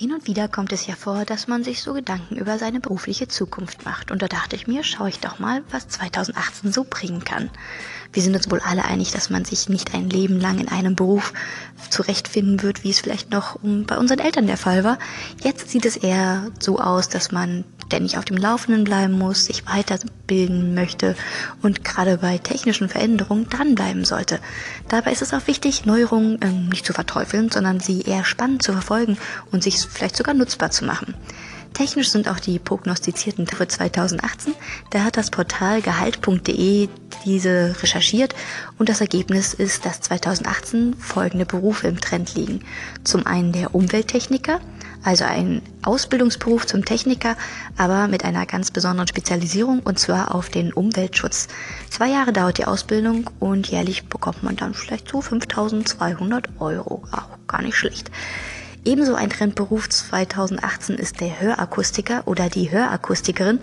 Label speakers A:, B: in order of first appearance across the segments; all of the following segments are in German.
A: Hin und wieder kommt es ja vor, dass man sich so Gedanken über seine berufliche Zukunft macht. Und da dachte ich mir, schaue ich doch mal, was 2018 so bringen kann. Wir sind uns wohl alle einig, dass man sich nicht ein Leben lang in einem Beruf zurechtfinden wird, wie es vielleicht noch bei unseren Eltern der Fall war. Jetzt sieht es eher so aus, dass man ständig auf dem Laufenden bleiben muss, sich weiterbilden möchte und gerade bei technischen Veränderungen dranbleiben sollte. Dabei ist es auch wichtig, Neuerungen ähm, nicht zu verteufeln, sondern sie eher spannend zu verfolgen und sich vielleicht sogar nutzbar zu machen. Technisch sind auch die prognostizierten für 2018. Da hat das Portal gehalt.de diese recherchiert und das Ergebnis ist, dass 2018 folgende Berufe im Trend liegen. Zum einen der Umwelttechniker, also ein Ausbildungsberuf zum Techniker, aber mit einer ganz besonderen Spezialisierung und zwar auf den Umweltschutz. Zwei Jahre dauert die Ausbildung und jährlich bekommt man dann vielleicht so 5200 Euro. Auch gar nicht schlecht. Ebenso ein Trendberuf 2018 ist der Hörakustiker oder die Hörakustikerin.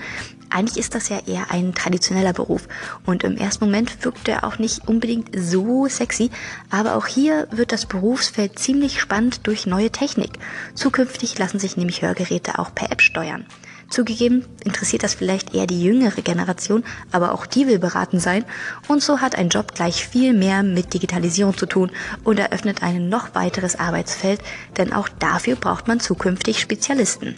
A: Eigentlich ist das ja eher ein traditioneller Beruf und im ersten Moment wirkt er auch nicht unbedingt so sexy, aber auch hier wird das Berufsfeld ziemlich spannend durch neue Technik. Zukünftig lassen sich nämlich Hörgeräte auch per App steuern. Zugegeben interessiert das vielleicht eher die jüngere Generation, aber auch die will beraten sein. Und so hat ein Job gleich viel mehr mit Digitalisierung zu tun und eröffnet ein noch weiteres Arbeitsfeld, denn auch dafür braucht man zukünftig Spezialisten.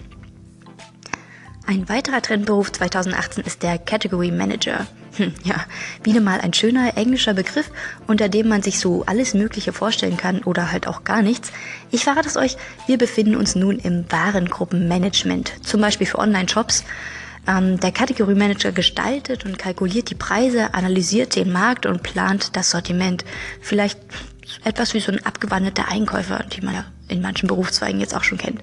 A: Ein weiterer Trendberuf 2018 ist der Category Manager. Hm, ja, wieder mal ein schöner englischer Begriff, unter dem man sich so alles Mögliche vorstellen kann oder halt auch gar nichts. Ich verrate es euch, wir befinden uns nun im Warengruppenmanagement, zum Beispiel für Online-Shops. Ähm, der Category Manager gestaltet und kalkuliert die Preise, analysiert den Markt und plant das Sortiment. Vielleicht etwas wie so ein abgewandelter Einkäufer, die man ja in manchen Berufszweigen jetzt auch schon kennt.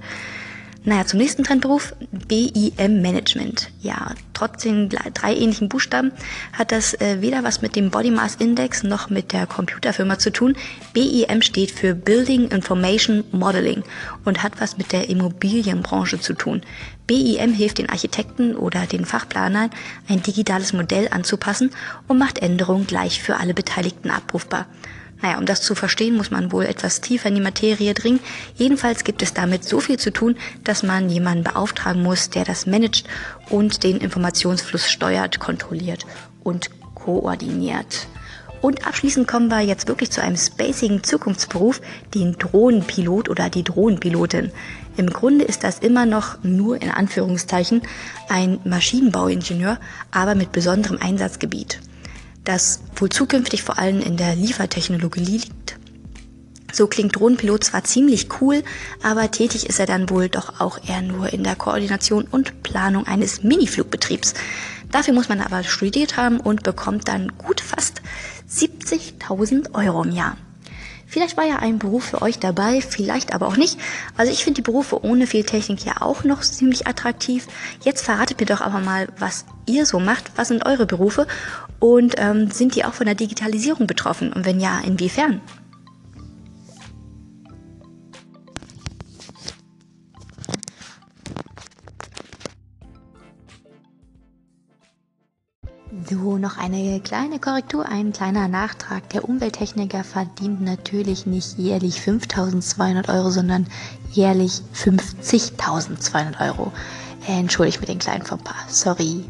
A: Naja, zum nächsten Trendberuf, BIM Management. Ja, trotz den drei ähnlichen Buchstaben hat das äh, weder was mit dem Body Mass Index noch mit der Computerfirma zu tun. BIM steht für Building Information Modeling und hat was mit der Immobilienbranche zu tun. BIM hilft den Architekten oder den Fachplanern, ein digitales Modell anzupassen und macht Änderungen gleich für alle Beteiligten abrufbar. Naja, um das zu verstehen, muss man wohl etwas tiefer in die Materie dringen. Jedenfalls gibt es damit so viel zu tun, dass man jemanden beauftragen muss, der das managt und den Informationsfluss steuert, kontrolliert und koordiniert. Und abschließend kommen wir jetzt wirklich zu einem spacigen Zukunftsberuf, den Drohnenpilot oder die Drohnenpilotin. Im Grunde ist das immer noch nur in Anführungszeichen ein Maschinenbauingenieur, aber mit besonderem Einsatzgebiet das wohl zukünftig vor allem in der Liefertechnologie liegt. So klingt Drohnenpilot zwar ziemlich cool, aber tätig ist er dann wohl doch auch eher nur in der Koordination und Planung eines Miniflugbetriebs. Dafür muss man aber studiert haben und bekommt dann gut fast 70.000 Euro im Jahr. Vielleicht war ja ein Beruf für euch dabei, vielleicht aber auch nicht. Also ich finde die Berufe ohne viel Technik ja auch noch ziemlich attraktiv. Jetzt verratet mir doch aber mal, was ihr so macht. Was sind eure Berufe? Und ähm, sind die auch von der Digitalisierung betroffen? Und wenn ja, inwiefern? So, noch eine kleine Korrektur, ein kleiner Nachtrag. Der Umwelttechniker verdient natürlich nicht jährlich 5200 Euro, sondern jährlich 50.200 Euro. Entschuldigt mit den kleinen Fauxpas. Sorry.